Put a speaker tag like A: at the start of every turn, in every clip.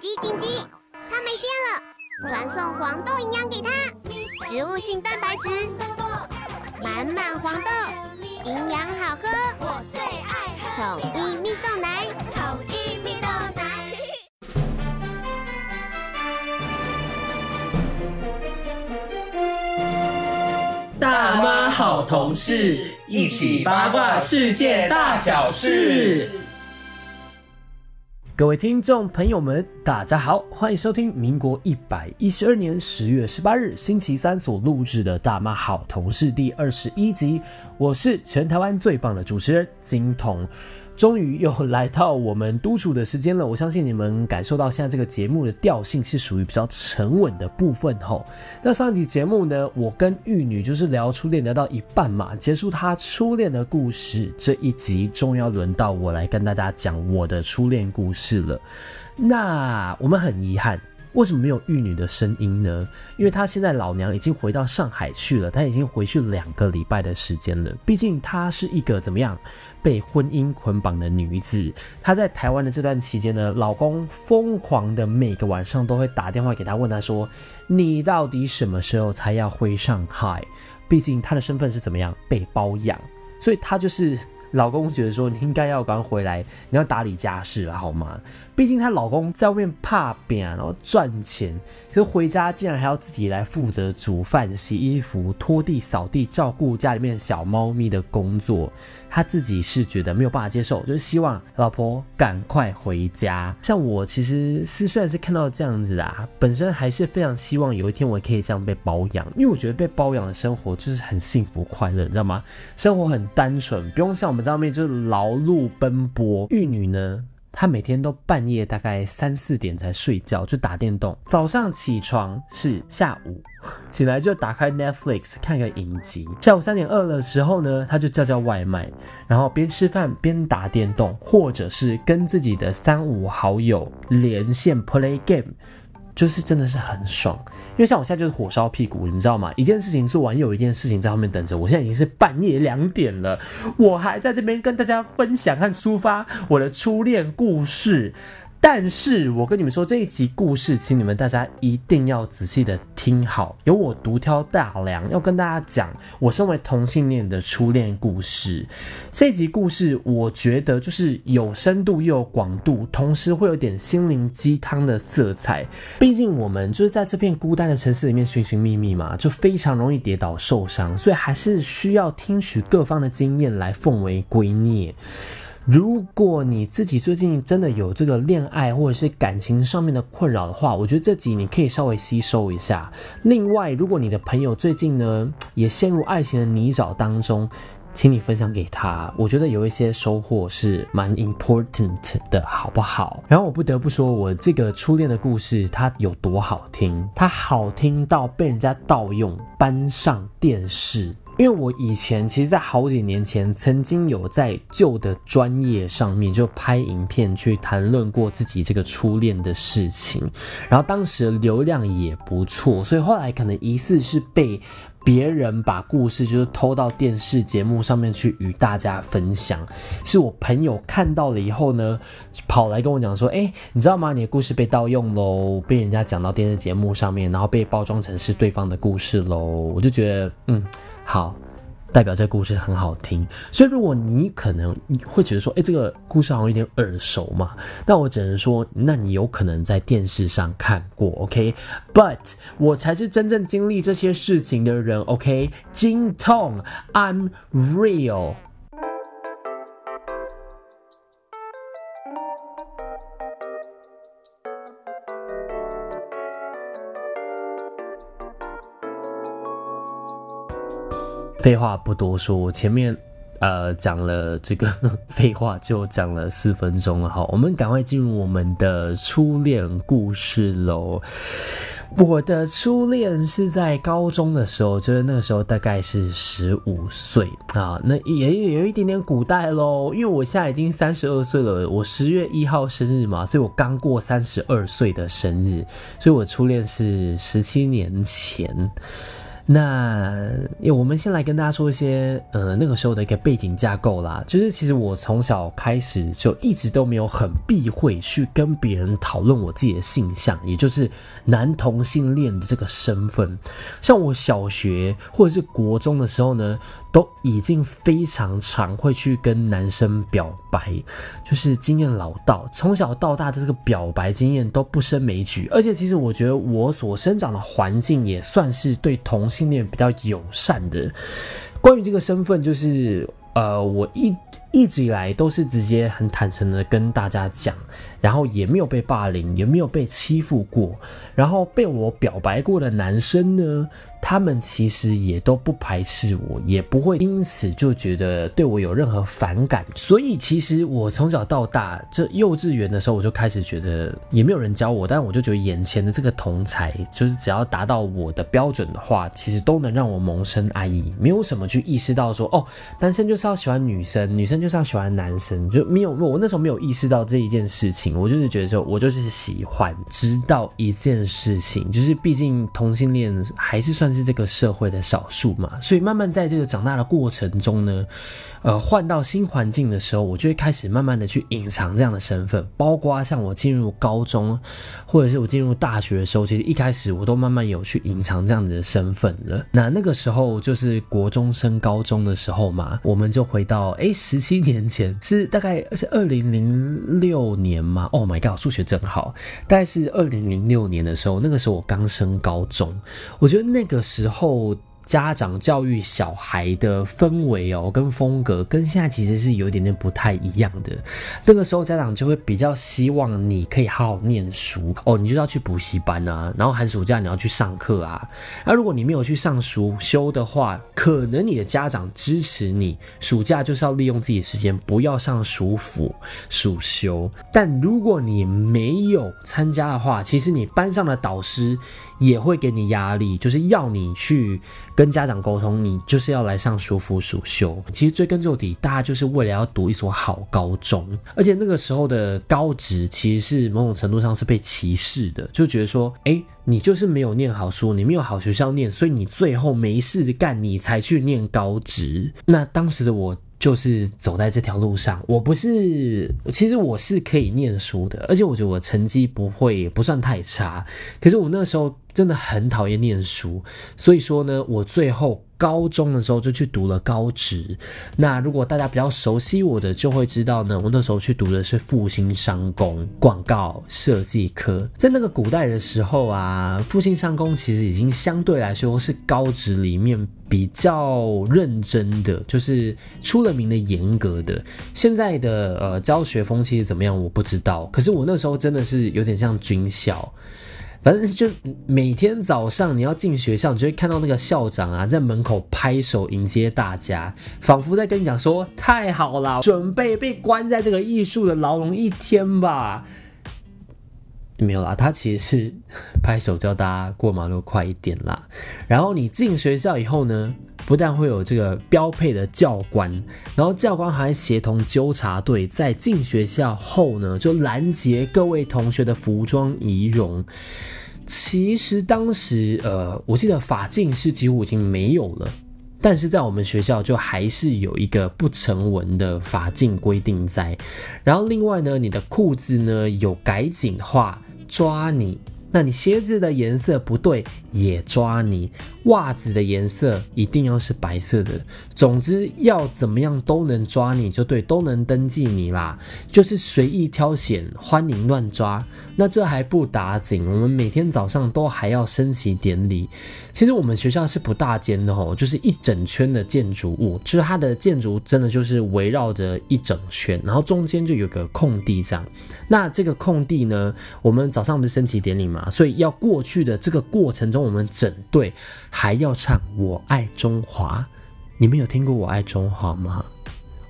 A: 紧急紧急！它没电了，传送黄豆营养给它，植物性蛋白质，满满黄豆，营养好喝，我最爱喝统一蜜豆奶，统一蜜豆奶。
B: 大妈好同事，一起八卦世界大小事。各位听众朋友们，大家好，欢迎收听民国一百一十二年十月十八日星期三所录制的《大妈好同事》第二十一集。我是全台湾最棒的主持人金童。终于又来到我们督促的时间了，我相信你们感受到现在这个节目的调性是属于比较沉稳的部分吼。那上一集节目呢，我跟玉女就是聊初恋聊到一半嘛，结束她初恋的故事。这一集终于要轮到我来跟大家讲我的初恋故事了。那我们很遗憾。为什么没有玉女的声音呢？因为她现在老娘已经回到上海去了，她已经回去两个礼拜的时间了。毕竟她是一个怎么样被婚姻捆绑的女子。她在台湾的这段期间呢，老公疯狂的每个晚上都会打电话给她，问她说：“你到底什么时候才要回上海？”毕竟她的身份是怎么样被包养，所以她就是。老公觉得说你应该要赶快回来，你要打理家事了好吗？毕竟她老公在外面怕扁，然后赚钱，可是回家竟然还要自己来负责煮饭、洗衣服、拖地、扫地、照顾家里面小猫咪的工作，她自己是觉得没有办法接受，就是希望老婆赶快回家。像我其实是虽然是看到这样子啦，本身还是非常希望有一天我可以这样被包养，因为我觉得被包养的生活就是很幸福快乐，你知道吗？生活很单纯，不用像我们。在外面就是劳碌奔波，玉女呢，他每天都半夜大概三四点才睡觉，就打电动。早上起床是下午，醒来就打开 Netflix 看个影集。下午三点饿的时候呢，他就叫叫外卖，然后边吃饭边打电动，或者是跟自己的三五好友连线 play game。就是真的是很爽，因为像我现在就是火烧屁股，你知道吗？一件事情做完，有一件事情在后面等着我。现在已经是半夜两点了，我还在这边跟大家分享和抒发我的初恋故事。但是我跟你们说，这一集故事，请你们大家一定要仔细的听好，由我独挑大梁，要跟大家讲我身为同性恋的初恋故事。这集故事，我觉得就是有深度又有广度，同时会有点心灵鸡汤的色彩。毕竟我们就是在这片孤单的城市里面寻寻觅觅嘛，就非常容易跌倒受伤，所以还是需要听取各方的经验来奉为圭臬。如果你自己最近真的有这个恋爱或者是感情上面的困扰的话，我觉得这集你可以稍微吸收一下。另外，如果你的朋友最近呢也陷入爱情的泥沼当中，请你分享给他，我觉得有一些收获是蛮 important 的，好不好？然后我不得不说，我这个初恋的故事它有多好听，它好听到被人家盗用搬上电视。因为我以前其实，在好几年前，曾经有在旧的专业上面就拍影片去谈论过自己这个初恋的事情，然后当时流量也不错，所以后来可能疑似是被别人把故事就是偷到电视节目上面去与大家分享，是我朋友看到了以后呢，跑来跟我讲说，哎，你知道吗？你的故事被盗用喽，被人家讲到电视节目上面，然后被包装成是对方的故事喽，我就觉得，嗯。好，代表这故事很好听，所以如果你可能会觉得说，哎，这个故事好像有点耳熟嘛，那我只能说，那你有可能在电视上看过，OK？But 我才是真正经历这些事情的人 OK，Jin Tong，I'm real。废话不多说，我前面呃讲了这个 废话就讲了四分钟了哈，我们赶快进入我们的初恋故事喽。我的初恋是在高中的时候，就是那个时候大概是十五岁啊，那也有一点点古代喽，因为我现在已经三十二岁了，我十月一号生日嘛，所以我刚过三十二岁的生日，所以我初恋是十七年前。那，我们先来跟大家说一些，呃，那个时候的一个背景架构啦。就是其实我从小开始就一直都没有很避讳去跟别人讨论我自己的性向，也就是男同性恋的这个身份。像我小学或者是国中的时候呢。都已经非常常会去跟男生表白，就是经验老道，从小到大的这个表白经验都不胜枚举。而且其实我觉得我所生长的环境也算是对同性恋比较友善的。关于这个身份，就是呃，我一一直以来都是直接很坦诚的跟大家讲，然后也没有被霸凌，也没有被欺负过，然后被我表白过的男生呢。他们其实也都不排斥我，也不会因此就觉得对我有任何反感。所以其实我从小到大，这幼稚园的时候我就开始觉得，也没有人教我，但我就觉得眼前的这个同才，就是只要达到我的标准的话，其实都能让我萌生爱意。没有什么去意识到说，哦，男生就是要喜欢女生，女生就是要喜欢男生，就没有。我那时候没有意识到这一件事情，我就是觉得说，我就是喜欢。直到一件事情，就是毕竟同性恋还是算。是这个社会的少数嘛，所以慢慢在这个长大的过程中呢。呃，换到新环境的时候，我就会开始慢慢的去隐藏这样的身份，包括像我进入高中，或者是我进入大学的时候，其实一开始我都慢慢有去隐藏这样子的身份了。那那个时候就是国中升高中的时候嘛，我们就回到哎十七七年前，是大概是二零零六年嘛？Oh my god，数学真好，大概是二零零六年的时候，那个时候我刚升高中，我觉得那个时候。家长教育小孩的氛围哦，跟风格跟现在其实是有一点点不太一样的。那个时候家长就会比较希望你可以好好念书哦，你就要去补习班啊，然后寒暑假你要去上课啊。那如果你没有去上暑修的话，可能你的家长支持你，暑假就是要利用自己的时间不要上暑辅、暑修。但如果你没有参加的话，其实你班上的导师。也会给你压力，就是要你去跟家长沟通，你就是要来上舒服暑修。其实追根究底，大家就是为了要读一所好高中，而且那个时候的高职其实是某种程度上是被歧视的，就觉得说，哎，你就是没有念好书，你没有好学校念，所以你最后没事干，你才去念高职。那当时的我。就是走在这条路上，我不是，其实我是可以念书的，而且我觉得我成绩不会不算太差。可是我那时候真的很讨厌念书，所以说呢，我最后高中的时候就去读了高职。那如果大家比较熟悉我的，就会知道呢，我那时候去读的是复兴商工广告设计科。在那个古代的时候啊，复兴商工其实已经相对来说是高职里面。比较认真的，就是出了名的严格的。现在的呃教学风气是怎么样，我不知道。可是我那时候真的是有点像军校，反正就每天早上你要进学校，你就会看到那个校长啊在门口拍手迎接大家，仿佛在跟你讲说：“太好了，准备被关在这个艺术的牢笼一天吧。”没有啦，他其实是拍手叫大家过马路快一点啦。然后你进学校以后呢，不但会有这个标配的教官，然后教官还协同纠察队在进学校后呢，就拦截各位同学的服装仪容。其实当时呃，我记得法禁是几乎已经没有了，但是在我们学校就还是有一个不成文的法禁规定在。然后另外呢，你的裤子呢有改紧的话。抓你！那你鞋子的颜色不对，也抓你。袜子的颜色一定要是白色的。总之要怎么样都能抓你就对，都能登记你啦。就是随意挑选，欢迎乱抓。那这还不打紧，我们每天早上都还要升旗典礼。其实我们学校是不大间的吼，就是一整圈的建筑物，就是它的建筑真的就是围绕着一整圈，然后中间就有个空地这样。那这个空地呢，我们早上不是升旗典礼吗嘛，所以要过去的这个过程中，我们整队。还要唱《我爱中华》，你们有听过《我爱中华》吗？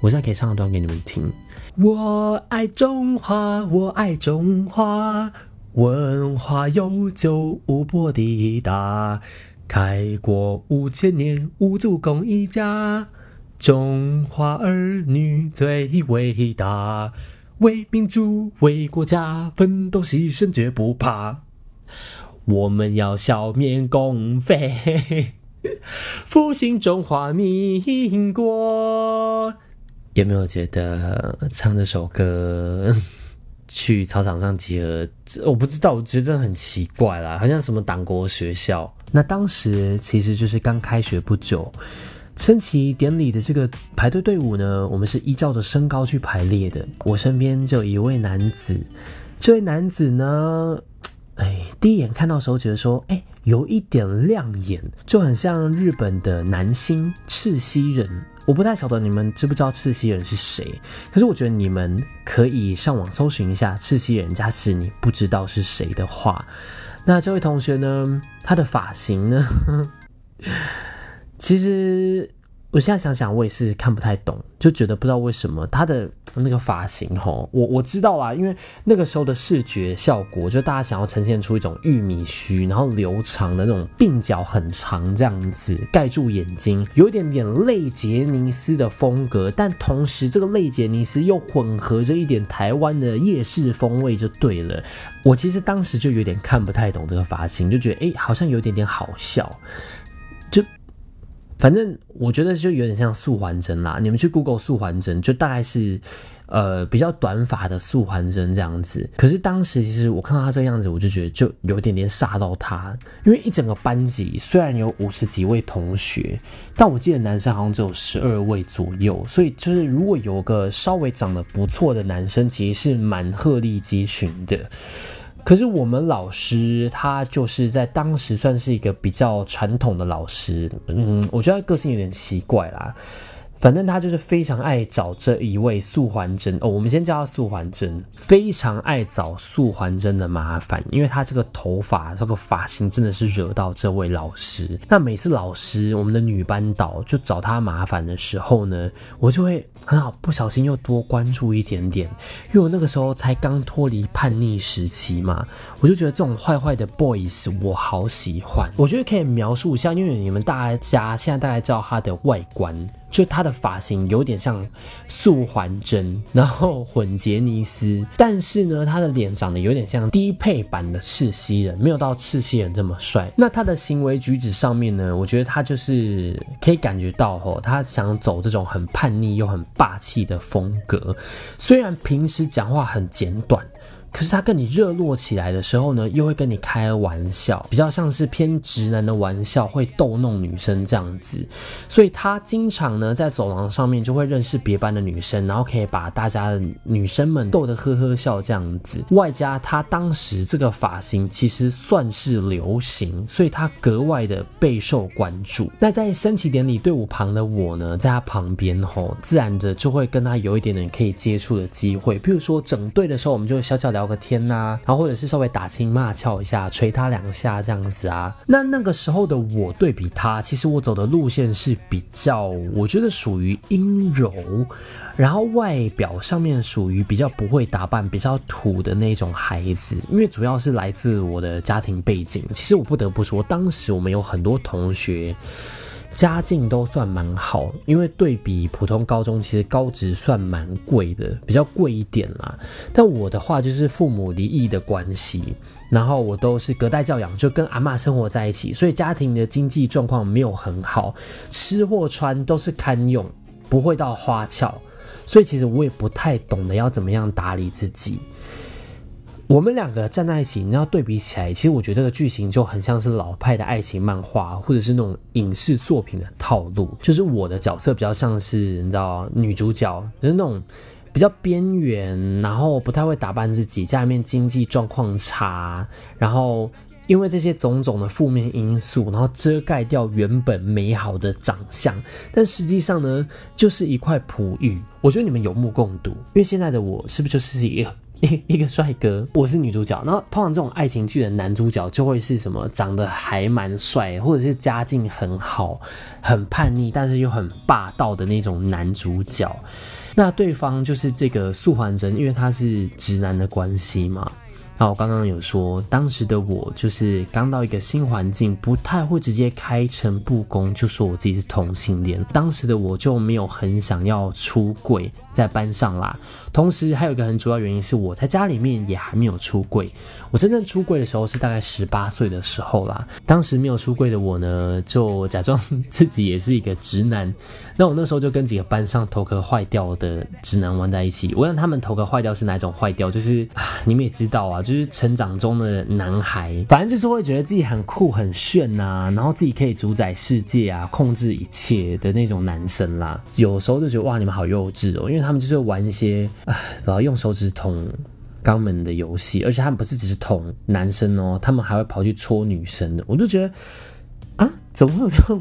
B: 我现在可以唱一段给你们听。我爱中华，我爱中华，文化悠久，无波的大，开国五千年，五祖功一家，中华儿女最伟大，为民族，为国家，奋斗牺牲绝不怕。我们要消灭共匪，复兴中华民国。有没有觉得唱这首歌 去操场上集合？我不知道，我觉得真的很奇怪啦，好像什么党国学校。那当时其实就是刚开学不久，升旗典礼的这个排队队伍呢，我们是依照着身高去排列的。我身边就有一位男子，这位男子呢，哎，第一眼看到时候觉得说，哎，有一点亮眼，就很像日本的男星赤西仁。我不太晓得你们知不知道赤西仁是谁，可是我觉得你们可以上网搜寻一下赤西仁。假使你不知道是谁的话，那这位同学呢，他的发型呢，其实。我现在想想，我也是看不太懂，就觉得不知道为什么他的那个发型吼，我我知道啦，因为那个时候的视觉效果，就大家想要呈现出一种玉米须，然后留长的那种鬓角很长这样子，盖住眼睛，有一点点类杰尼斯的风格，但同时这个类杰尼斯又混合着一点台湾的夜市风味，就对了。我其实当时就有点看不太懂这个发型，就觉得哎，好像有点点好笑。反正我觉得就有点像素还针啦，你们去 Google 素还针，就大概是，呃，比较短发的素还针这样子。可是当时其实我看到他这个样子，我就觉得就有点点吓到他，因为一整个班级虽然有五十几位同学，但我记得男生好像只有十二位左右，所以就是如果有个稍微长得不错的男生，其实是蛮鹤立鸡群的。可是我们老师他就是在当时算是一个比较传统的老师，嗯，我觉得个性有点奇怪啦。反正他就是非常爱找这一位素环真哦，我们先叫他素环真，非常爱找素环真的麻烦，因为他这个头发这个发型真的是惹到这位老师。那每次老师我们的女班导就找他麻烦的时候呢，我就会很好不小心又多关注一点点，因为我那个时候才刚脱离叛逆时期嘛，我就觉得这种坏坏的 boys 我好喜欢。我觉得可以描述一下，因为你们大家现在大概知道他的外观。就他的发型有点像素还真，然后混杰尼斯，但是呢，他的脸长得有点像低配版的赤西仁，没有到赤西仁这么帅。那他的行为举止上面呢，我觉得他就是可以感觉到吼，他想走这种很叛逆又很霸气的风格，虽然平时讲话很简短。可是他跟你热络起来的时候呢，又会跟你开玩笑，比较像是偏直男的玩笑，会逗弄女生这样子。所以他经常呢在走廊上面就会认识别班的女生，然后可以把大家的女生们逗得呵呵笑这样子。外加他当时这个发型其实算是流行，所以他格外的备受关注。那在升旗典礼队伍旁的我呢，在他旁边吼，自然的就会跟他有一点点可以接触的机会。譬如说整队的时候，我们就小小聊。聊个天呐，然后或者是稍微打情骂俏一下，捶他两下这样子啊。那那个时候的我对比他，其实我走的路线是比较，我觉得属于阴柔，然后外表上面属于比较不会打扮、比较土的那种孩子。因为主要是来自我的家庭背景，其实我不得不说，当时我们有很多同学。家境都算蛮好，因为对比普通高中，其实高职算蛮贵的，比较贵一点啦。但我的话就是父母离异的关系，然后我都是隔代教养，就跟阿妈生活在一起，所以家庭的经济状况没有很好，吃或穿都是堪用，不会到花俏，所以其实我也不太懂得要怎么样打理自己。我们两个站在一起，你要对比起来，其实我觉得这个剧情就很像是老派的爱情漫画，或者是那种影视作品的套路。就是我的角色比较像是你知道女主角，就是那种比较边缘，然后不太会打扮自己，家里面经济状况差，然后因为这些种种的负面因素，然后遮盖掉原本美好的长相，但实际上呢，就是一块璞玉。我觉得你们有目共睹，因为现在的我是不是就是一个？一一个帅哥，我是女主角。那通常这种爱情剧的男主角就会是什么，长得还蛮帅，或者是家境很好、很叛逆，但是又很霸道的那种男主角。那对方就是这个素环真，因为他是直男的关系嘛。那我刚刚有说，当时的我就是刚到一个新环境，不太会直接开诚布公就说我自己是同性恋。当时的我就没有很想要出柜在班上啦。同时还有一个很主要原因是我在家里面也还没有出柜。我真正出柜的时候是大概十八岁的时候啦。当时没有出柜的我呢，就假装自己也是一个直男。那我那时候就跟几个班上头壳坏掉的直男玩在一起。我让他们头壳坏掉是哪种坏掉？就是你们也知道啊。就是成长中的男孩，反正就是会觉得自己很酷很炫呐，然后自己可以主宰世界啊，控制一切的那种男生啦。有时候就觉得哇，你们好幼稚哦，因为他们就是玩一些啊，然后用手指捅肛门的游戏，而且他们不是只是捅男生哦，他们还会跑去戳女生的。我就觉得啊，怎么会有这种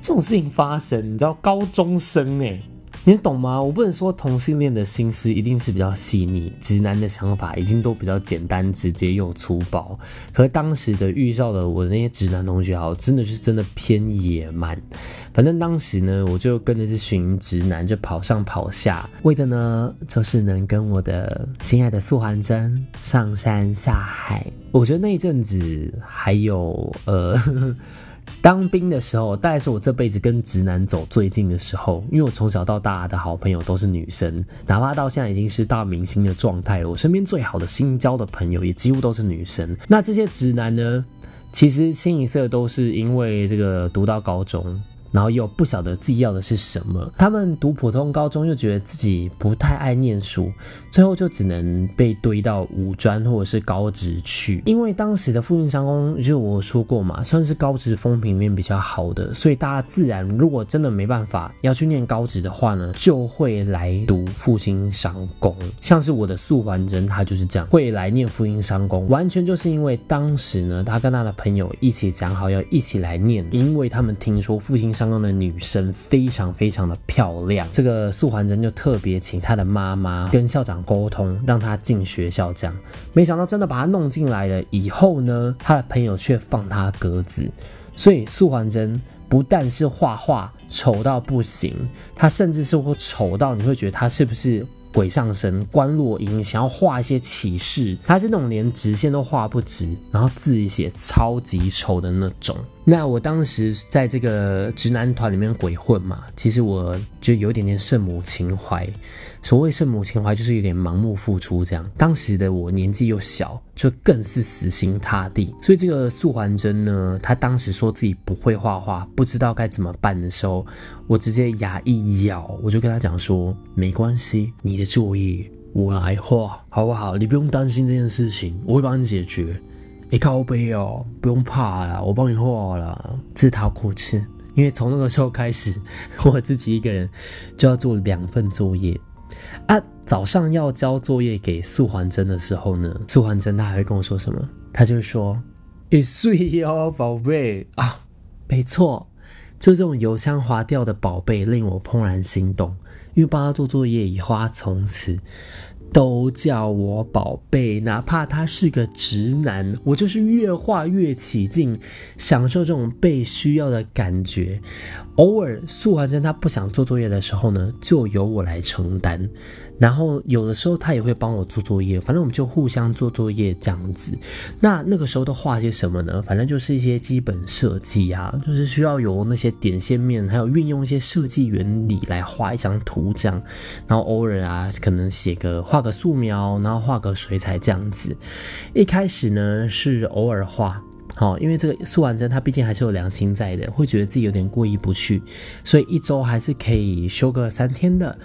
B: 这种事情发生？你知道，高中生哎。你懂吗？我不能说同性恋的心思一定是比较细腻，直男的想法一定都比较简单直接又粗暴。可是当时的遇到的我那些直男同学，好真的是真的偏野蛮。反正当时呢，我就跟着这群直男就跑上跑下，为的呢就是能跟我的心爱的素环真上山下海。我觉得那一阵子还有呃。当兵的时候，大概是我这辈子跟直男走最近的时候，因为我从小到大的好朋友都是女生，哪怕到现在已经是大明星的状态了，我身边最好的新交的朋友也几乎都是女生。那这些直男呢，其实清一色都是因为这个读到高中。然后又不晓得自己要的是什么，他们读普通高中又觉得自己不太爱念书，最后就只能被堆到五专或者是高职去。因为当时的复兴商工，就我说过嘛，算是高职风评面比较好的，所以大家自然如果真的没办法要去念高职的话呢，就会来读复兴商工。像是我的素环真，他就是这样会来念复兴商工，完全就是因为当时呢，他跟他的朋友一起讲好要一起来念，因为他们听说复兴商。刚刚的女生非常非常的漂亮，这个素环真就特别请她的妈妈跟校长沟通，让她进学校。这样，没想到真的把她弄进来了。以后呢，她的朋友却放她鸽子。所以素环真不但是画画丑到不行，他甚至是会丑到你会觉得他是不是？鬼上身，关落音，想要画一些启示，他是那种连直线都画不直，然后字写超级丑的那种。那我当时在这个直男团里面鬼混嘛，其实我就有点点圣母情怀。所谓圣母情怀，就是有点盲目付出这样。当时的我年纪又小，就更是死心塌地。所以这个素环真呢，他当时说自己不会画画，不知道该怎么办的时候，我直接牙一咬，我就跟他讲说：没关系，你的作业我来画，好不好？你不用担心这件事情，我会帮你解决。你靠背哦，不用怕啦，我帮你画了，自讨苦吃。因为从那个时候开始，我自己一个人就要做两份作业。早上要交作业给素环真的时候呢，素环真他还会跟我说什么？他就说：“你睡哟，宝贝啊。”没错，就这种油腔滑调的宝贝令我怦然心动。因为帮他做作业以后，他从此都叫我宝贝，哪怕他是个直男，我就是越画越起劲，享受这种被需要的感觉。偶尔素环真他不想做作业的时候呢，就由我来承担。然后有的时候他也会帮我做作业，反正我们就互相做作业这样子。那那个时候都画些什么呢？反正就是一些基本设计啊，就是需要有那些点线面，还有运用一些设计原理来画一张图这样。然后偶尔啊，可能写个画个素描，然后画个水彩这样子。一开始呢是偶尔画。好，因为这个素完真他毕竟还是有良心在的，会觉得自己有点过意不去，所以一周还是可以休个三天的。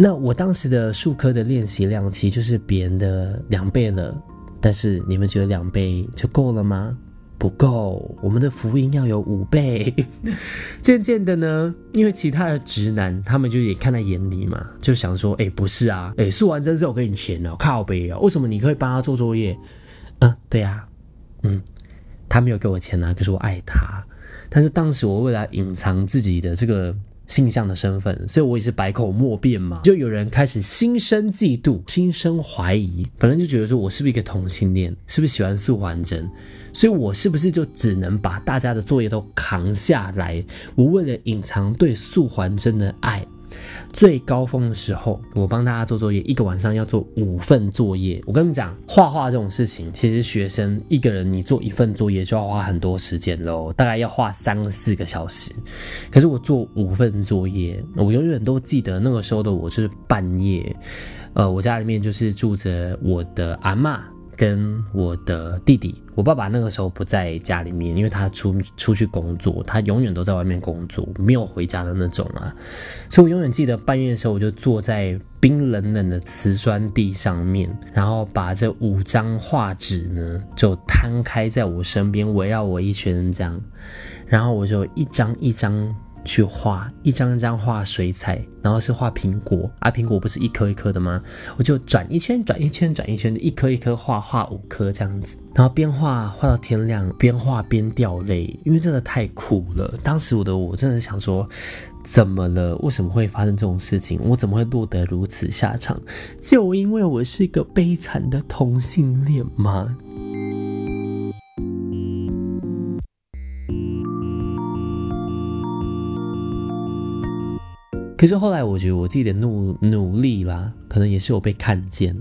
B: 那我当时的数科的练习量其实就是别人的两倍了，但是你们觉得两倍就够了吗？不够，我们的福音要有五倍。渐渐的呢，因为其他的直男他们就也看在眼里嘛，就想说，哎，不是啊，哎，素完真是我给你钱哦，靠背哦，为什么你可以帮他做作业？嗯，对呀，嗯。他没有给我钱啊，可是我爱他。但是当时我为了隐藏自己的这个性向的身份，所以我也是百口莫辩嘛。就有人开始心生嫉妒，心生怀疑，反正就觉得说我是不是一个同性恋，是不是喜欢素环真，所以我是不是就只能把大家的作业都扛下来？我为了隐藏对素环真的爱，最高峰的时候，我帮大家做作业，一个晚上要做五份作业。我跟你讲，画画这种事情，其实学生一个人你做一份作业就要花很多时间喽，大概要画三四个小时。可是我做五份作业，我永远都记得那个时候的我是半夜，呃，我家里面就是住着我的阿嬷。跟我的弟弟，我爸爸那个时候不在家里面，因为他出出去工作，他永远都在外面工作，没有回家的那种啊。所以我永远记得半夜的时候，我就坐在冰冷冷的瓷砖地上面，然后把这五张画纸呢就摊开在我身边，围绕我一圈这样，然后我就一张一张。去画一张一张画水彩，然后是画苹果啊，苹果不是一颗一颗的吗？我就转一圈，转一圈，转一圈，一颗一颗画画五颗这样子，然后边画画到天亮，边画边掉泪，因为真的太苦了。当时我的我真的想说，怎么了？为什么会发生这种事情？我怎么会落得如此下场？就因为我是一个悲惨的同性恋吗？可是后来，我觉得我自己的努努力啦，可能也是有被看见，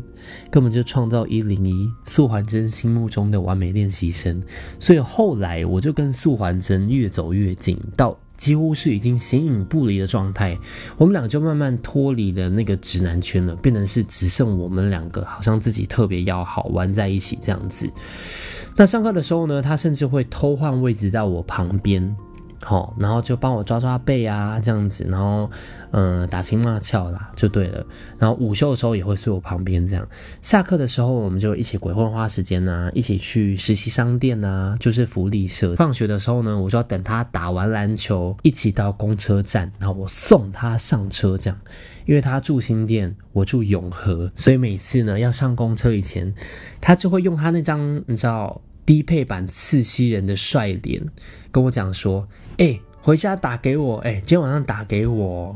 B: 根本就创造一零一素环真心目中的完美练习生。所以后来我就跟素环真越走越近，到几乎是已经形影不离的状态。我们俩就慢慢脱离了那个直男圈了，变成是只剩我们两个，好像自己特别要好玩在一起这样子。那上课的时候呢，他甚至会偷换位置在我旁边。好，然后就帮我抓抓背啊，这样子，然后，嗯，打情骂俏啦，就对了。然后午休的时候也会睡我旁边，这样。下课的时候我们就一起鬼混花时间呐，一起去实习商店呐，就是福利社。放学的时候呢，我就要等他打完篮球，一起到公车站，然后我送他上车，这样。因为他住新店，我住永和，所以每次呢要上公车以前，他就会用他那张，你知道。低配版刺西人的帅脸，跟我讲说：“哎，回家打给我，哎，今天晚上打给我。”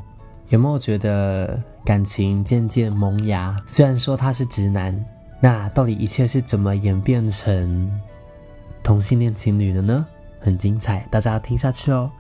B: 有没有觉得感情渐渐萌芽？虽然说他是直男，那到底一切是怎么演变成同性恋情侣的呢？很精彩，大家要听下去哦。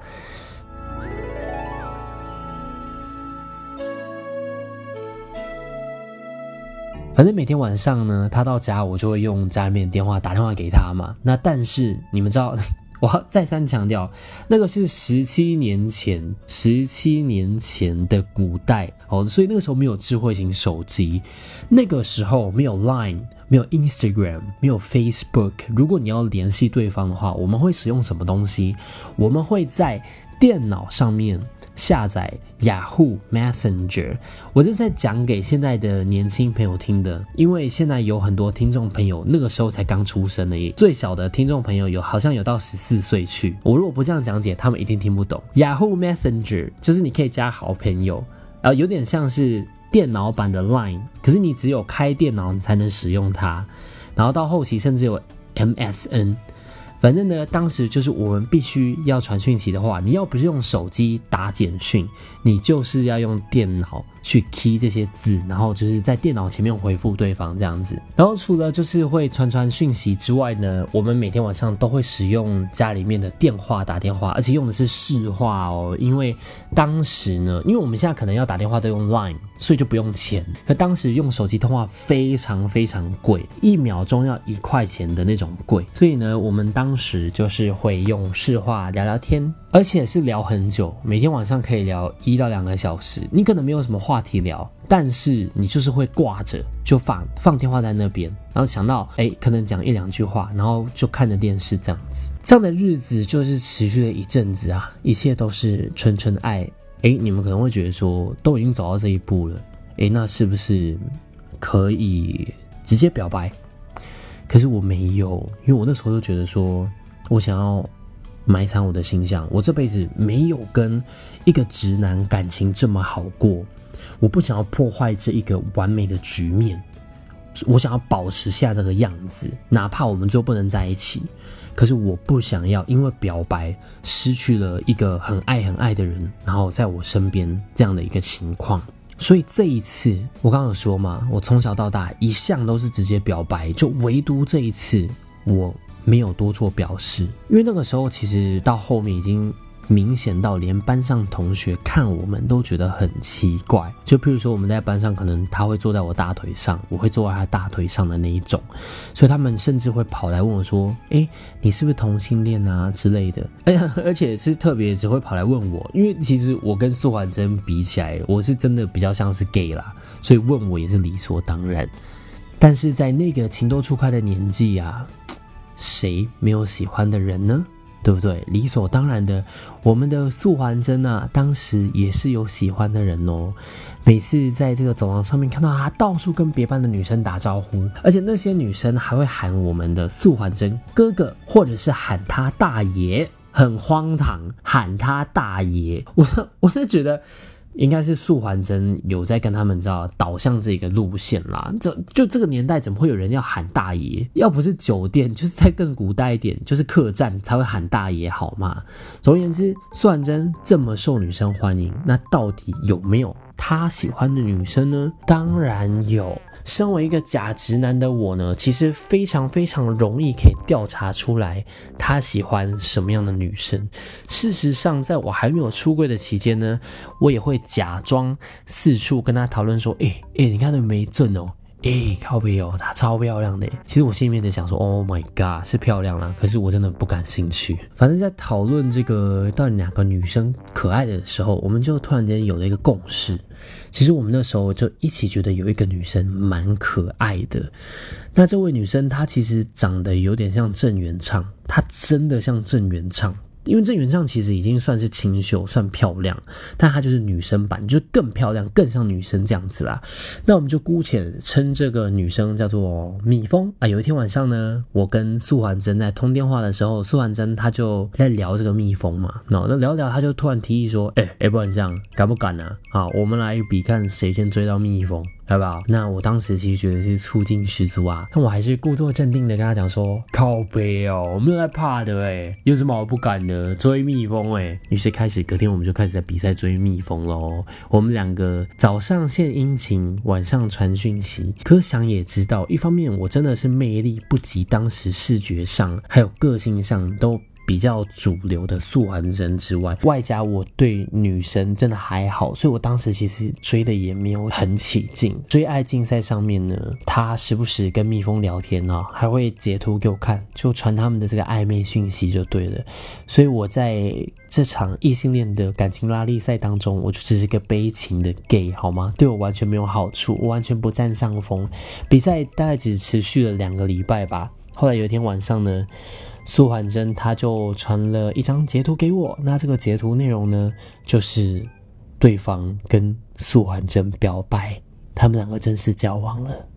B: 反正每天晚上呢，他到家我就会用家里面的电话打电话给他嘛。那但是你们知道，我要再三强调，那个是十七年前，十七年前的古代哦，所以那个时候没有智慧型手机，那个时候没有 Line，没有 Instagram，没有 Facebook。如果你要联系对方的话，我们会使用什么东西？我们会在电脑上面。下载雅虎 Messenger，我这是在讲给现在的年轻朋友听的，因为现在有很多听众朋友那个时候才刚出生的，最小的听众朋友有好像有到十四岁去。我如果不这样讲解，他们一定听不懂。雅虎 Messenger 就是你可以加好朋友，然后有点像是电脑版的 Line，可是你只有开电脑你才能使用它，然后到后期甚至有 MSN。反正呢，当时就是我们必须要传讯息的话，你要不是用手机打简讯，你就是要用电脑。去 key 这些字，然后就是在电脑前面回复对方这样子。然后除了就是会传传讯息之外呢，我们每天晚上都会使用家里面的电话打电话，而且用的是市话哦。因为当时呢，因为我们现在可能要打电话都用 Line，所以就不用钱。可当时用手机通话非常非常贵，一秒钟要一块钱的那种贵。所以呢，我们当时就是会用市话聊聊天。而且是聊很久，每天晚上可以聊一到两个小时。你可能没有什么话话题聊，但是你就是会挂着，就放放电话在那边，然后想到哎，可能讲一两句话，然后就看着电视这样子。这样的日子就是持续了一阵子啊，一切都是纯纯爱。哎，你们可能会觉得说，都已经走到这一步了，哎，那是不是可以直接表白？可是我没有，因为我那时候就觉得说，我想要。埋藏我的形象，我这辈子没有跟一个直男感情这么好过。我不想要破坏这一个完美的局面，我想要保持下这个样子，哪怕我们最后不能在一起。可是我不想要因为表白失去了一个很爱很爱的人，然后在我身边这样的一个情况。所以这一次，我刚刚有说嘛，我从小到大一向都是直接表白，就唯独这一次我。没有多做表示，因为那个时候其实到后面已经明显到连班上同学看我们都觉得很奇怪。就譬如说我们在班上，可能他会坐在我大腿上，我会坐在他大腿上的那一种，所以他们甚至会跑来问我说：“哎，你是不是同性恋啊之类的？”哎，而且是特别只会跑来问我，因为其实我跟苏环真比起来，我是真的比较像是 gay 啦，所以问我也是理所当然。但是在那个情窦初开的年纪啊，谁没有喜欢的人呢？对不对？理所当然的，我们的素环真啊，当时也是有喜欢的人哦。每次在这个走廊上面看到他到处跟别班的女生打招呼，而且那些女生还会喊我们的素环真哥哥，或者是喊他大爷，很荒唐，喊他大爷。我我是觉得。应该是素环真有在跟他们知道导向这个路线啦。这就这个年代怎么会有人要喊大爷？要不是酒店，就是在更古代一点，就是客栈才会喊大爷好吗？总而言之，素环真这么受女生欢迎，那到底有没有他喜欢的女生呢？当然有。身为一个假直男的我呢，其实非常非常容易可以调查出来他喜欢什么样的女生。事实上，在我还没有出柜的期间呢，我也会假装四处跟他讨论说：“哎哎，你看那没正哦。”哎，靠背哦，她超漂亮的。其实我心里面在想说，Oh my god，是漂亮啦。可是我真的不感兴趣。反正，在讨论这个到底哪个女生可爱的时候，我们就突然间有了一个共识。其实我们那时候就一起觉得有一个女生蛮可爱的。那这位女生她其实长得有点像郑元畅，她真的像郑元畅。因为郑元畅其实已经算是清秀，算漂亮，但她就是女生版，就更漂亮，更像女生这样子啦。那我们就姑且称这个女生叫做蜜蜂啊。有一天晚上呢，我跟素环真在通电话的时候，素环真她就在聊这个蜜蜂嘛。那那聊聊，她就突然提议说：“哎哎，不然这样，敢不敢呢？啊，我们来比看谁先追到蜜蜂。”好不好？那我当时其实觉得是醋劲十足啊，但我还是故作镇定的跟他讲说：“靠背哦，我没有在怕的哎，有什么好不敢的？追蜜蜂哎。”于是开始隔天我们就开始在比赛追蜜蜂喽。我们两个早上献殷勤，晚上传讯息。可想也知道，一方面我真的是魅力不及当时视觉上还有个性上都。比较主流的素还真之外，外加我对女生真的还好，所以我当时其实追的也没有很起劲。追爱竞赛上面呢，他时不时跟蜜蜂聊天啊，还会截图给我看，就传他们的这个暧昧讯息就对了。所以我在这场异性恋的感情拉力赛当中，我就只是个悲情的 gay 好吗？对我完全没有好处，我完全不占上风。比赛大概只持续了两个礼拜吧。后来有一天晚上呢。苏环真他就传了一张截图给我，那这个截图内容呢，就是对方跟苏环真表白，他们两个正式交往了。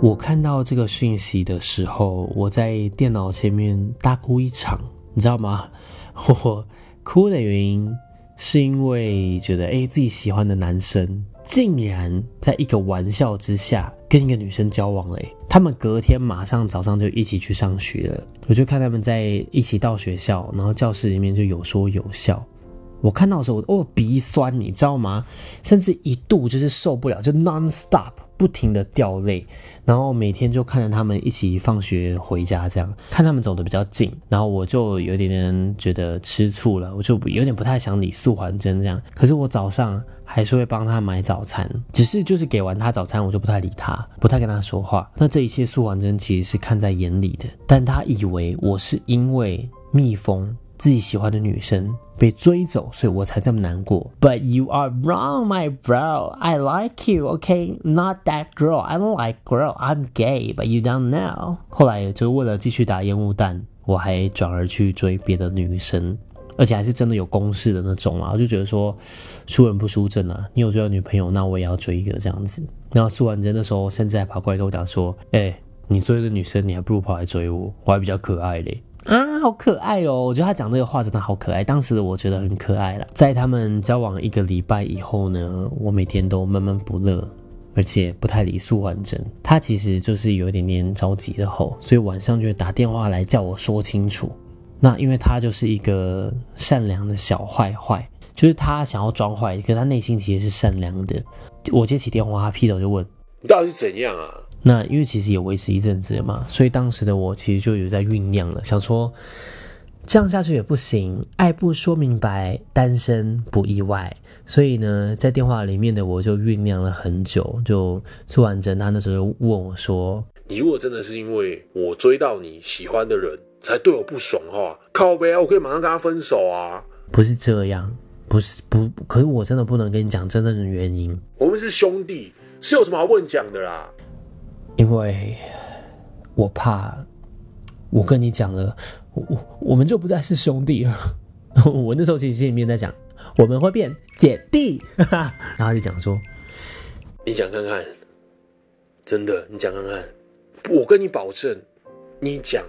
B: 我看到这个讯息的时候，我在电脑前面大哭一场，你知道吗？我哭的原因。是因为觉得，哎，自己喜欢的男生竟然在一个玩笑之下跟一个女生交往了。他们隔天马上早上就一起去上学了。我就看他们在一起到学校，然后教室里面就有说有笑。我看到的时候，我哦，鼻酸，你知道吗？甚至一度就是受不了，就 non stop。不停的掉泪，然后每天就看着他们一起放学回家，这样看他们走的比较近，然后我就有点点觉得吃醋了，我就有点不太想理素环真这样。可是我早上还是会帮他买早餐，只是就是给完他早餐，我就不太理他，不太跟他说话。那这一切素环真其实是看在眼里的，但他以为我是因为蜜蜂。自己喜欢的女生被追走，所以我才这么难过。But you are wrong, my bro. I like you, okay? Not that girl. I don't like girl. I'm gay, but you don't know. 后来就为了继续打烟雾弹，我还转而去追别的女生，而且还是真的有公式的那种啊。我就觉得说，输人不输阵啊。你有追到女朋友，那我也要追一个这样子。然后输完针的时候，甚至还跑过来跟我讲说：“哎，你追个女生，你还不如跑来追我，我还比较可爱嘞。”啊，好可爱哦！我觉得他讲这个话真的好可爱。当时我觉得很可爱了。在他们交往一个礼拜以后呢，我每天都闷闷不乐，而且不太理素完整。他其实就是有一点点着急的吼，所以晚上就打电话来叫我说清楚。那因为他就是一个善良的小坏坏。就是他想要装坏，可是他内心其实是善良的。我接起电话，他劈头就问：“
C: 你到底是怎样啊？”
B: 那因为其实也维持一阵子了嘛，所以当时的我其实就有在酝酿了，想说这样下去也不行，爱不说明白，单身不意外。所以呢，在电话里面的我就酝酿了很久，就苏完真他那时候问我说：“
C: 你如果真的是因为我追到你喜欢的人才对我不爽的话，靠呗，我可以马上跟他分手啊。”
B: 不是这样，不是不，可是我真的不能跟你讲真正的原因。
C: 我们是兄弟，是有什么好不能讲的啦？
B: 因为我怕，我跟你讲了，我我我们就不再是兄弟了。我那时候其实心里面在讲，我们会变姐弟，然后就讲说，
C: 你讲看看，真的，你讲看看，我跟你保证，你讲，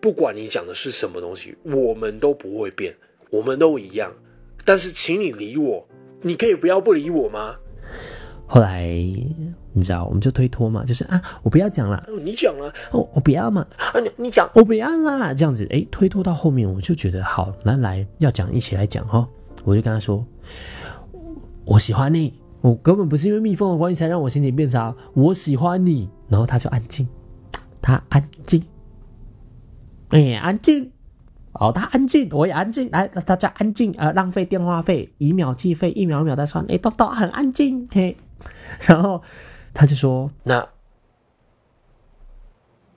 C: 不管你讲的是什么东西，我们都不会变，我们都一样。但是，请你理我，你可以不要不理我吗？
B: 后来你知道，我们就推脱嘛，就是啊，我不要讲了，
C: 你讲了，
B: 哦，我不要嘛，
C: 啊，你你讲，
B: 我不要啦，这样子，哎，推脱到后面，我就觉得好，那来，要讲一起来讲哈，我就跟他说，我喜欢你，我根本不是因为蜜蜂的关系才让我心情变差，我喜欢你，然后他就安静，他安静，哎，安静。哦，他安静，我也安静，来，大家安静，呃，浪费电话费，以秒计费，一秒一秒在算，哎，豆豆很安静，嘿，然后他就说，
C: 那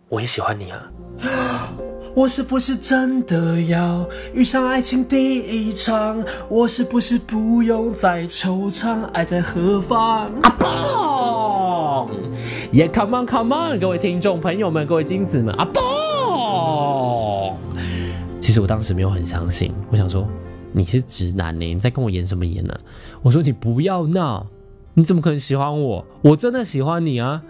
C: 我也喜欢你啊，
B: 我是不是真的要遇上爱情第一场？我是不是不用再惆怅？爱在何方？啊嘣！也 come on come on，各位听众朋友们，各位金子们，啊嘣！其实我当时没有很相信，我想说你是直男呢，你在跟我演什么演呢？我说你不要闹，你怎么可能喜欢我？我真的喜欢你啊！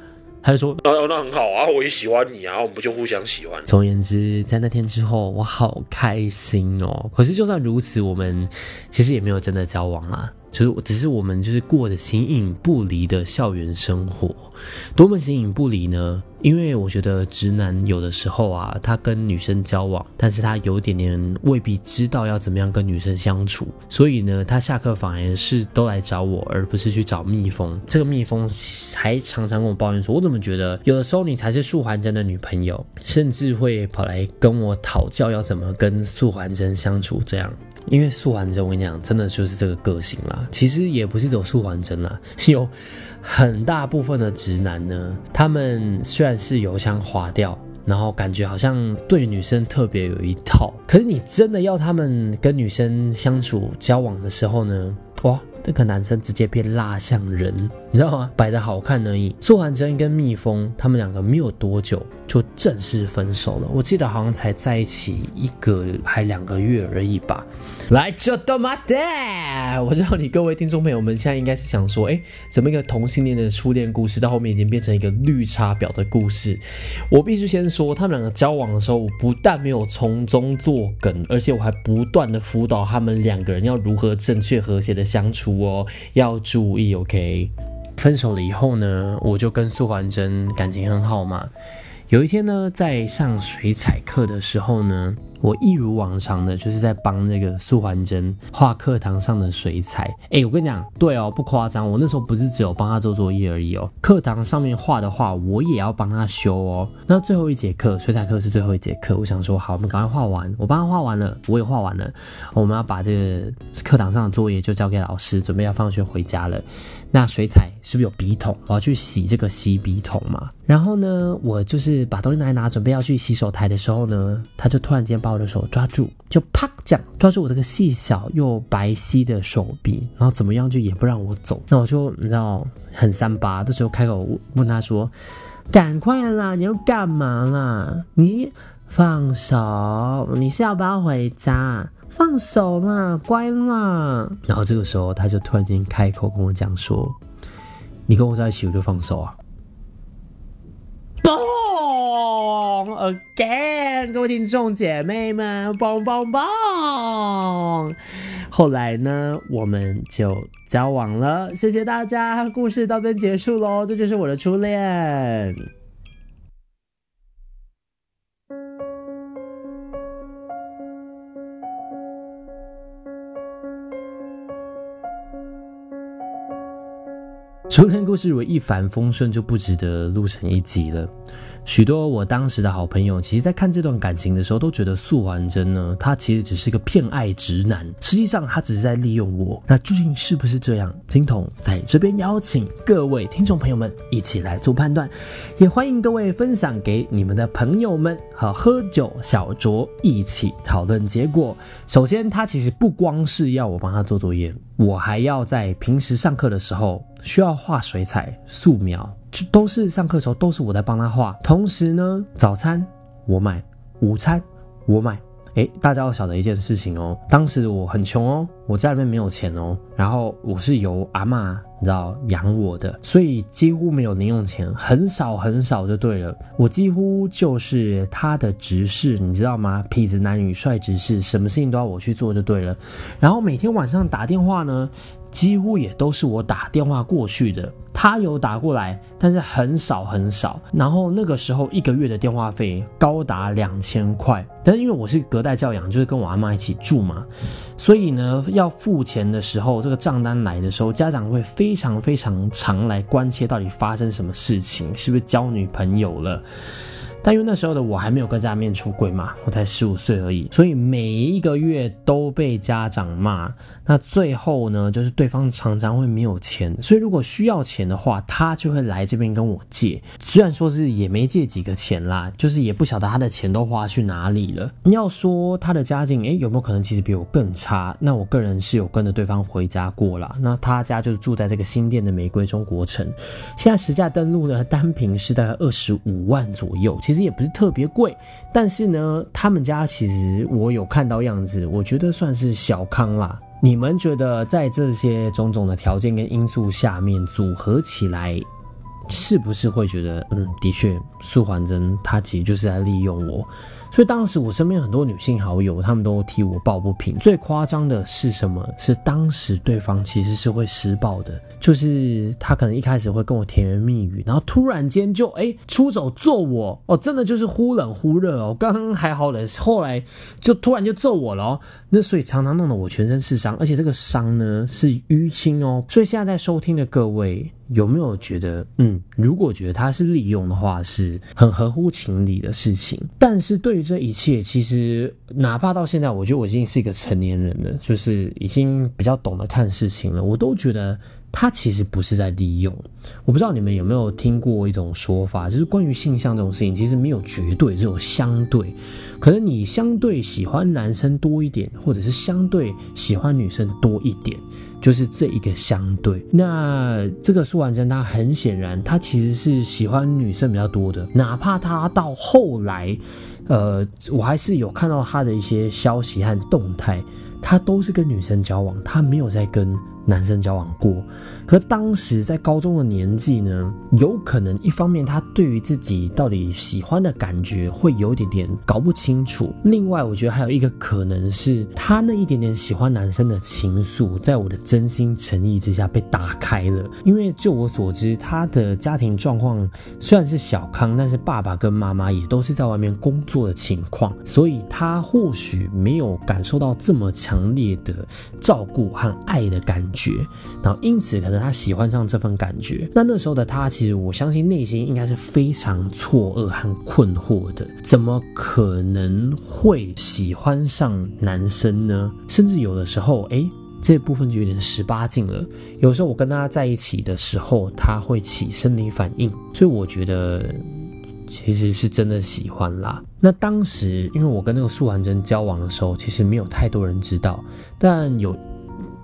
B: 他就说，
C: 那那很好啊，我也喜欢你啊，我们不就互相喜欢？
B: 总而言之，在那天之后，我好开心哦。可是就算如此，我们其实也没有真的交往啦。就是只是我们就是过着形影不离的校园生活，多么形影不离呢？因为我觉得直男有的时候啊，他跟女生交往，但是他有点点未必知道要怎么样跟女生相处，所以呢，他下课反而是都来找我，而不是去找蜜蜂。这个蜜蜂还常常跟我抱怨说，我怎么觉得有的时候你才是素环真的女朋友，甚至会跑来跟我讨教要怎么跟素环真相处这样。因为素环真，我跟你讲，真的就是这个个性啦。其实也不是走素环真啦，有 很大部分的直男呢，他们虽然是油腔滑调，然后感觉好像对女生特别有一套，可是你真的要他们跟女生相处交往的时候呢，哇！这个男生直接变蜡像人，你知道吗？摆的好看而已。素还真跟蜜蜂他们两个没有多久就正式分手了，我记得好像才在一起一个还两个月而已吧。来，就到马的，我知道你各位听众朋友们现在应该是想说，哎，怎么一个同性恋的初恋故事到后面已经变成一个绿茶婊的故事？我必须先说，他们两个交往的时候，我不但没有从中作梗，而且我还不断的辅导他们两个人要如何正确和谐的相处。哦要注意，OK。分手了以后呢，我就跟苏环真感情很好嘛。有一天呢，在上水彩课的时候呢。我一如往常的，就是在帮那个素环真画课堂上的水彩。哎，我跟你讲，对哦，不夸张，我那时候不是只有帮他做作业而已哦，课堂上面画的画，我也要帮他修哦。那最后一节课，水彩课是最后一节课，我想说，好，我们赶快画完。我帮他画完了，我也画完了，我们要把这个课堂上的作业就交给老师，准备要放学回家了。那水彩是不是有笔筒？我要去洗这个洗笔筒嘛。然后呢，我就是把东西拿一拿，准备要去洗手台的时候呢，他就突然间把我的手抓住，就啪这样抓住我这个细小又白皙的手臂，然后怎么样就也不让我走。那我就你知道很三八，这时候开口问他说：“赶快啦，你要干嘛啦？你放手，你是要不要回家？”放手啦，乖啦。然后这个时候，他就突然间开口跟我讲说：“你跟我在一起，我就放手啊。” again 各位听众姐妹们棒棒棒！后来呢我们就交往了谢谢大家故事到这结束喽这就是我的初恋。初恋故事如果一帆风顺就不值得录成一集了。许多我当时的好朋友，其实在看这段感情的时候，都觉得素还真呢，他其实只是个骗爱直男，实际上他只是在利用我。那究竟是不是这样？金童在这边邀请各位听众朋友们一起来做判断，也欢迎各位分享给你们的朋友们，和喝酒小酌一起讨论结果。首先，他其实不光是要我帮他做作业，我还要在平时上课的时候需要画水彩、素描。都是上课的时候，都是我在帮他画。同时呢，早餐我买，午餐我买。哎，大家要晓得一件事情哦，当时我很穷哦，我家里面没有钱哦，然后我是由阿妈你知道养我的，所以几乎没有零用钱，很少很少就对了。我几乎就是他的执事，你知道吗？痞子男女帅执事，什么事情都要我去做就对了。然后每天晚上打电话呢。几乎也都是我打电话过去的，他有打过来，但是很少很少。然后那个时候一个月的电话费高达两千块，但是因为我是隔代教养，就是跟我阿妈一起住嘛，所以呢要付钱的时候，这个账单来的时候，家长会非常非常常来关切到底发生什么事情，是不是交女朋友了。但因为那时候的我还没有跟家里面出柜嘛，我才十五岁而已，所以每一个月都被家长骂。那最后呢，就是对方常常会没有钱，所以如果需要钱的话，他就会来这边跟我借。虽然说是也没借几个钱啦，就是也不晓得他的钱都花去哪里了。你要说他的家境，诶，有没有可能其实比我更差？那我个人是有跟着对方回家过啦。那他家就是住在这个新店的玫瑰中国城，现在实价登录呢，单平是大概二十五万左右，其实也不是特别贵。但是呢，他们家其实我有看到样子，我觉得算是小康啦。你们觉得在这些种种的条件跟因素下面组合起来，是不是会觉得，嗯，的确，素环真他其实就是在利用我。所以当时我身边很多女性好友，他们都替我抱不平。最夸张的是什么？是当时对方其实是会施暴的，就是他可能一开始会跟我甜言蜜语，然后突然间就哎出手揍我哦，真的就是忽冷忽热哦。刚刚还好冷，后来就突然就揍我了哦。那所以常常弄得我全身是伤，而且这个伤呢是淤青哦。所以现在在收听的各位。有没有觉得，嗯，如果觉得他是利用的话，是很合乎情理的事情？但是对于这一切，其实哪怕到现在，我觉得我已经是一个成年人了，就是已经比较懂得看事情了，我都觉得。他其实不是在利用，我不知道你们有没有听过一种说法，就是关于性向这种事情，其实没有绝对，只有相对。可能你相对喜欢男生多一点，或者是相对喜欢女生多一点，就是这一个相对。那这个苏完真，他很显然，她其实是喜欢女生比较多的，哪怕她到后来，呃，我还是有看到她的一些消息和动态，她都是跟女生交往，她没有在跟。男生交往过，可当时在高中的年纪呢，有可能一方面他对于自己到底喜欢的感觉会有一点点搞不清楚，另外我觉得还有一个可能是他那一点点喜欢男生的情愫，在我的真心诚意之下被打开了。因为就我所知，他的家庭状况虽然是小康，但是爸爸跟妈妈也都是在外面工作的情况，所以他或许没有感受到这么强烈的照顾和爱的感。觉，觉然后因此可能他喜欢上这份感觉。那那时候的他，其实我相信内心应该是非常错愕和困惑的。怎么可能会喜欢上男生呢？甚至有的时候，哎，这部分就有点十八禁了。有时候我跟他在一起的时候，他会起生理反应，所以我觉得其实是真的喜欢啦。那当时因为我跟那个素还真交往的时候，其实没有太多人知道，但有。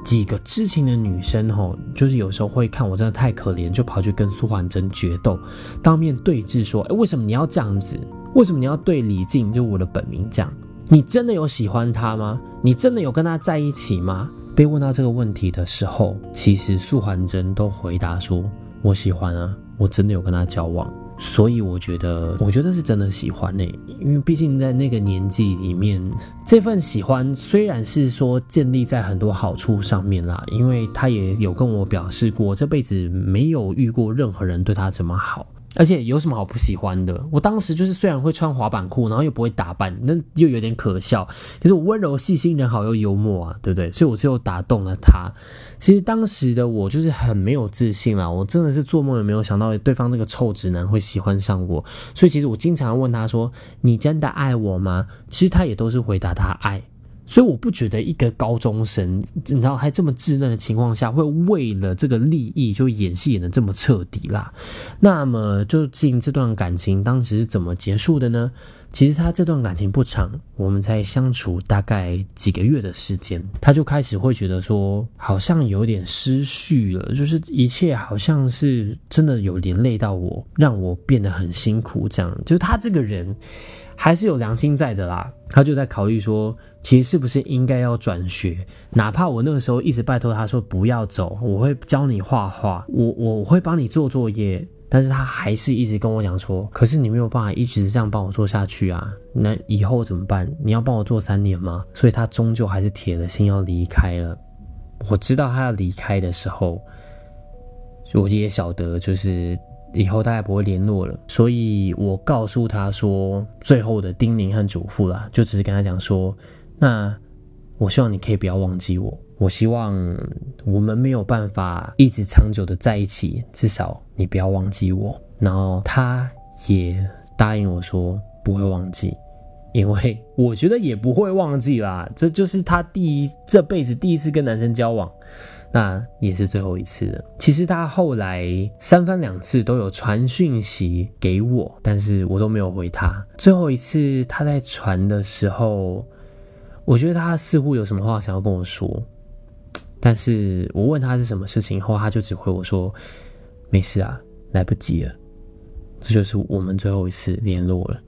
B: 几个知情的女生吼，就是有时候会看我真的太可怜，就跑去跟苏焕珍决斗，当面对质说：“哎，为什么你要这样子？为什么你要对李静，就我的本名讲？你真的有喜欢他吗？你真的有跟他在一起吗？”被问到这个问题的时候，其实苏焕珍都回答说：“我喜欢啊，我真的有跟他交往。”所以我觉得，我觉得是真的喜欢呢，因为毕竟在那个年纪里面，这份喜欢虽然是说建立在很多好处上面啦，因为他也有跟我表示过，这辈子没有遇过任何人对他这么好。而且有什么好不喜欢的？我当时就是虽然会穿滑板裤，然后又不会打扮，那又有点可笑。可是我温柔、细心、人好又幽默啊，对不对？所以我最后打动了他。其实当时的我就是很没有自信啊，我真的是做梦也没有想到对方那个臭直男会喜欢上我。所以其实我经常问他说：“你真的爱我吗？”其实他也都是回答他爱。所以我不觉得一个高中生，你知道还这么稚嫩的情况下，会为了这个利益就演戏演的这么彻底啦。那么，究竟这段感情当时是怎么结束的呢？其实他这段感情不长，我们才相处大概几个月的时间，他就开始会觉得说，好像有点失序了，就是一切好像是真的有连累到我，让我变得很辛苦。这样，就是他这个人。还是有良心在的啦，他就在考虑说，其实是不是应该要转学？哪怕我那个时候一直拜托他说不要走，我会教你画画，我我会帮你做作业，但是他还是一直跟我讲说，可是你没有办法一直这样帮我做下去啊，那以后怎么办？你要帮我做三年吗？所以他终究还是铁了心要离开了。我知道他要离开的时候，我也晓得就是。以后大概不会联络了，所以我告诉他说最后的叮咛和嘱咐啦，就只是跟他讲说，那我希望你可以不要忘记我，我希望我们没有办法一直长久的在一起，至少你不要忘记我。然后他也答应我说不会忘记，因为我觉得也不会忘记啦，这就是他第一这辈子第一次跟男生交往。那也是最后一次了。其实他后来三番两次都有传讯息给我，但是我都没有回他。最后一次他在传的时候，我觉得他似乎有什么话想要跟我说，但是我问他是什么事情后，他就只回我说：“没事啊，来不及了。”这就是我们最后一次联络了。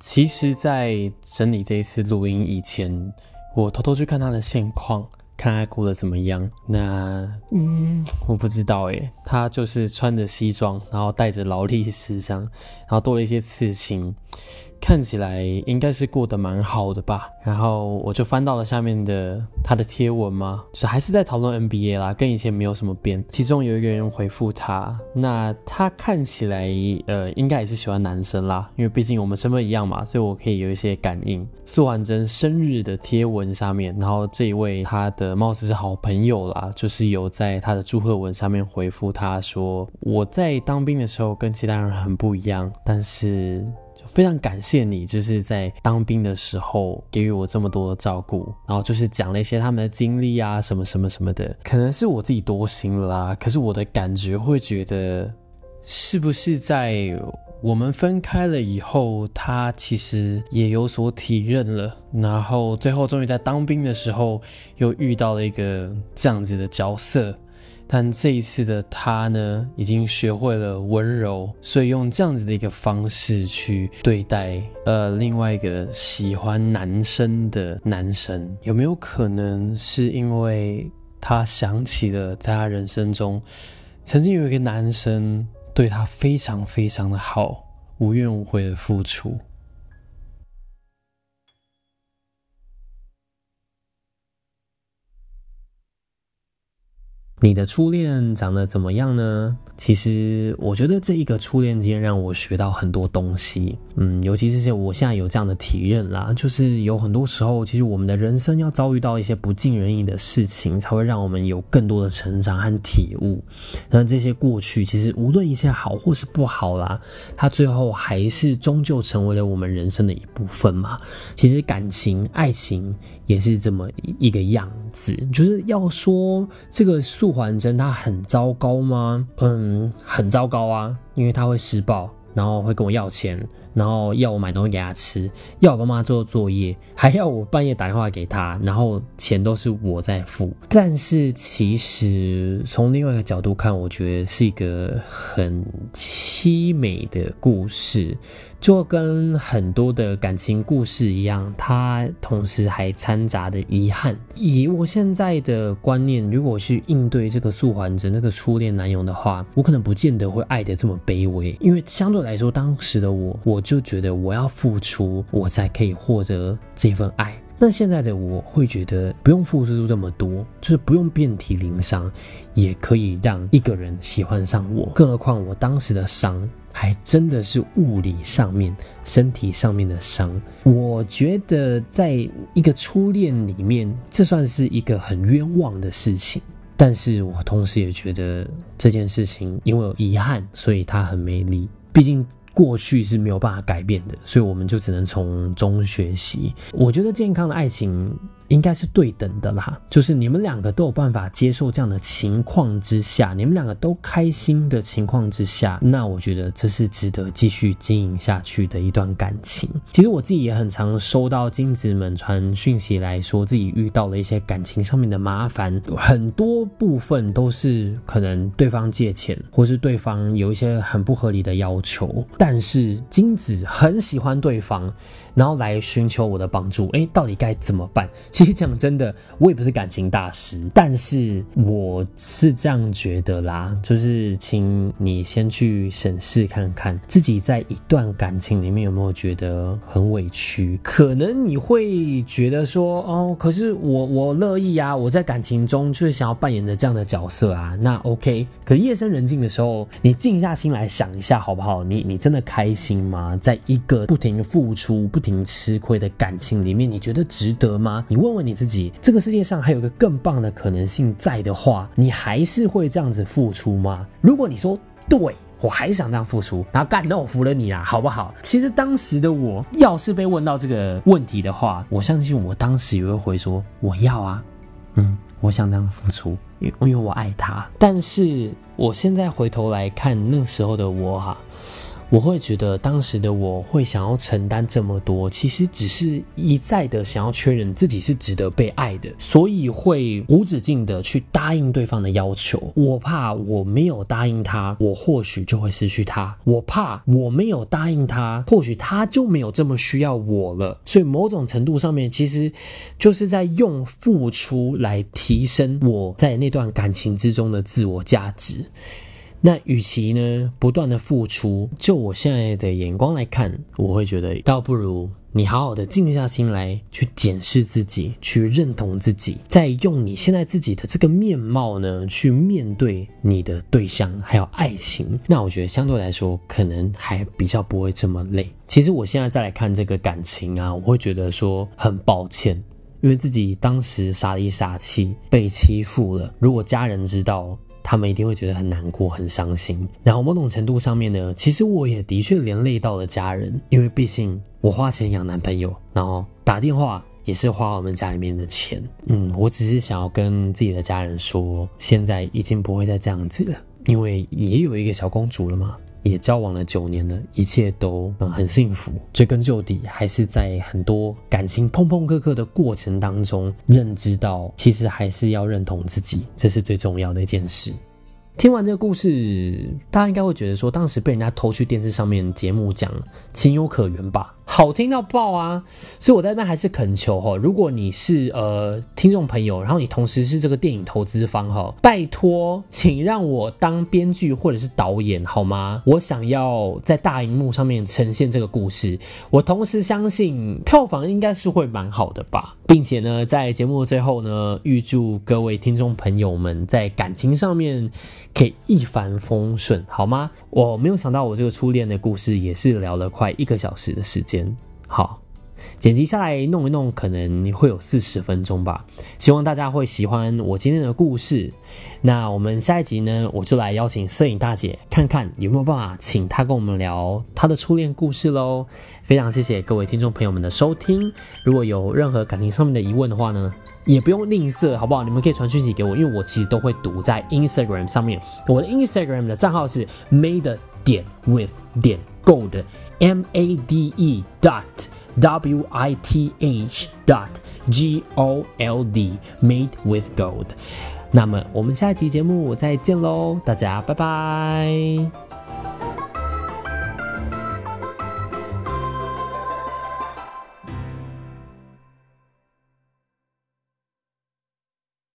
B: 其实，在整理这一次录音以前，我偷偷去看他的现况，看他过得怎么样。那，嗯，我不知道哎，他就是穿着西装，然后带着劳力士这样，然后多了一些刺青。看起来应该是过得蛮好的吧，然后我就翻到了下面的他的贴文嘛，是还是在讨论 NBA 啦，跟以前没有什么变。其中有一个人回复他，那他看起来呃应该也是喜欢男生啦，因为毕竟我们身份一样嘛，所以我可以有一些感应。苏婉珍生日的贴文下面，然后这一位他的貌似是好朋友啦，就是有在他的祝贺文上面回复他说，我在当兵的时候跟其他人很不一样，但是。非常感谢你，就是在当兵的时候给予我这么多的照顾，然后就是讲了一些他们的经历啊，什么什么什么的。可能是我自己多心了啦，可是我的感觉会觉得，是不是在我们分开了以后，他其实也有所体认了，然后最后终于在当兵的时候又遇到了一个这样子的角色。但这一次的他呢，已经学会了温柔，所以用这样子的一个方式去对待呃另外一个喜欢男生的男生，有没有可能是因为他想起了在他人生中曾经有一个男生对他非常非常的好，无怨无悔的付出？你的初恋长得怎么样呢？其实我觉得这一个初恋经验让我学到很多东西，嗯，尤其是我现在有这样的体认啦，就是有很多时候，其实我们的人生要遭遇到一些不尽人意的事情，才会让我们有更多的成长和体悟。那这些过去，其实无论一切好或是不好啦，它最后还是终究成为了我们人生的一部分嘛。其实感情、爱情也是这么一个样子，就是要说这个素环真他很糟糕吗？嗯。很糟糕啊，因为他会施暴，然后会跟我要钱，然后要我买东西给他吃，要我帮他做作业，还要我半夜打电话给他，然后钱都是我在付。但是其实从另外一个角度看，我觉得是一个很。凄美的故事，就跟很多的感情故事一样，它同时还掺杂的遗憾。以我现在的观念，如果去应对这个素还者那个初恋男友的话，我可能不见得会爱得这么卑微，因为相对来说，当时的我，我就觉得我要付出，我才可以获得这份爱。那现在的我会觉得不用付出这么多，就是不用遍体鳞伤，也可以让一个人喜欢上我。更何况我当时的伤还真的是物理上面、身体上面的伤。我觉得在一个初恋里面，这算是一个很冤枉的事情。但是我同时也觉得这件事情因为有遗憾，所以它很美丽。毕竟。过去是没有办法改变的，所以我们就只能从中学习。我觉得健康的爱情。应该是对等的啦，就是你们两个都有办法接受这样的情况之下，你们两个都开心的情况之下，那我觉得这是值得继续经营下去的一段感情。其实我自己也很常收到金子们传讯息来说，自己遇到了一些感情上面的麻烦，很多部分都是可能对方借钱，或是对方有一些很不合理的要求，但是金子很喜欢对方。然后来寻求我的帮助，哎，到底该怎么办？其实讲真的，我也不是感情大师，但是我是这样觉得啦，就是请你先去审视看看，自己在一段感情里面有没有觉得很委屈？可能你会觉得说，哦，可是我我乐意啊，我在感情中就是想要扮演着这样的角色啊，那 OK。可夜深人静的时候，你静下心来想一下好不好？你你真的开心吗？在一个不停付出、不停。吃亏的感情里面，你觉得值得吗？你问问你自己，这个世界上还有个更棒的可能性在的话，你还是会这样子付出吗？如果你说对，我还是想这样付出，然后干，那我服了你啦，好不好？其实当时的我要是被问到这个问题的话，我相信我当时也会回说我要啊，嗯，我想这样付出，因因为我爱他。但是我现在回头来看那时候的我哈。我会觉得当时的我会想要承担这么多，其实只是一再的想要确认自己是值得被爱的，所以会无止境的去答应对方的要求。我怕我没有答应他，我或许就会失去他；我怕我没有答应他，或许他就没有这么需要我了。所以某种程度上面，其实就是在用付出来提升我在那段感情之中的自我价值。那与其呢不断的付出，就我现在的眼光来看，我会觉得倒不如你好好的静下心来，去检视自己，去认同自己，再用你现在自己的这个面貌呢，去面对你的对象还有爱情。那我觉得相对来说，可能还比较不会这么累。其实我现在再来看这个感情啊，我会觉得说很抱歉，因为自己当时傻里傻气，被欺负了。如果家人知道，他们一定会觉得很难过、很伤心。然后某种程度上面呢，其实我也的确连累到了家人，因为毕竟我花钱养男朋友，然后打电话也是花我们家里面的钱。嗯，我只是想要跟自己的家人说，现在已经不会再这样子了，因为也有一个小公主了嘛。也交往了九年了，一切都嗯很幸福。追根究底，还是在很多感情碰碰磕磕的过程当中，认知到其实还是要认同自己，这是最重要的一件事。听完这个故事，大家应该会觉得说，当时被人家偷去电视上面节目讲，情有可原吧？好听到爆啊！所以我在那还是恳求哈，如果你是呃听众朋友，然后你同时是这个电影投资方哈，拜托，请让我当编剧或者是导演好吗？我想要在大荧幕上面呈现这个故事，我同时相信票房应该是会蛮好的吧，并且呢，在节目的最后呢，预祝各位听众朋友们在感情上面可以一帆风顺，好吗？我没有想到我这个初恋的故事也是聊了快一个小时的时间。好，剪辑下来弄一弄，可能会有四十分钟吧。希望大家会喜欢我今天的故事。那我们下一集呢，我就来邀请摄影大姐，看看有没有办法请她跟我们聊她的初恋故事喽。非常谢谢各位听众朋友们的收听。如果有任何感情上面的疑问的话呢，也不用吝啬，好不好？你们可以传讯息给我，因为我其实都会读在 Instagram 上面。我的 Instagram 的账号是 made 点 with 点 gold。M A D E dot W I T H dot G O L D made with gold。那么我们下一期节目再见喽，大家拜拜。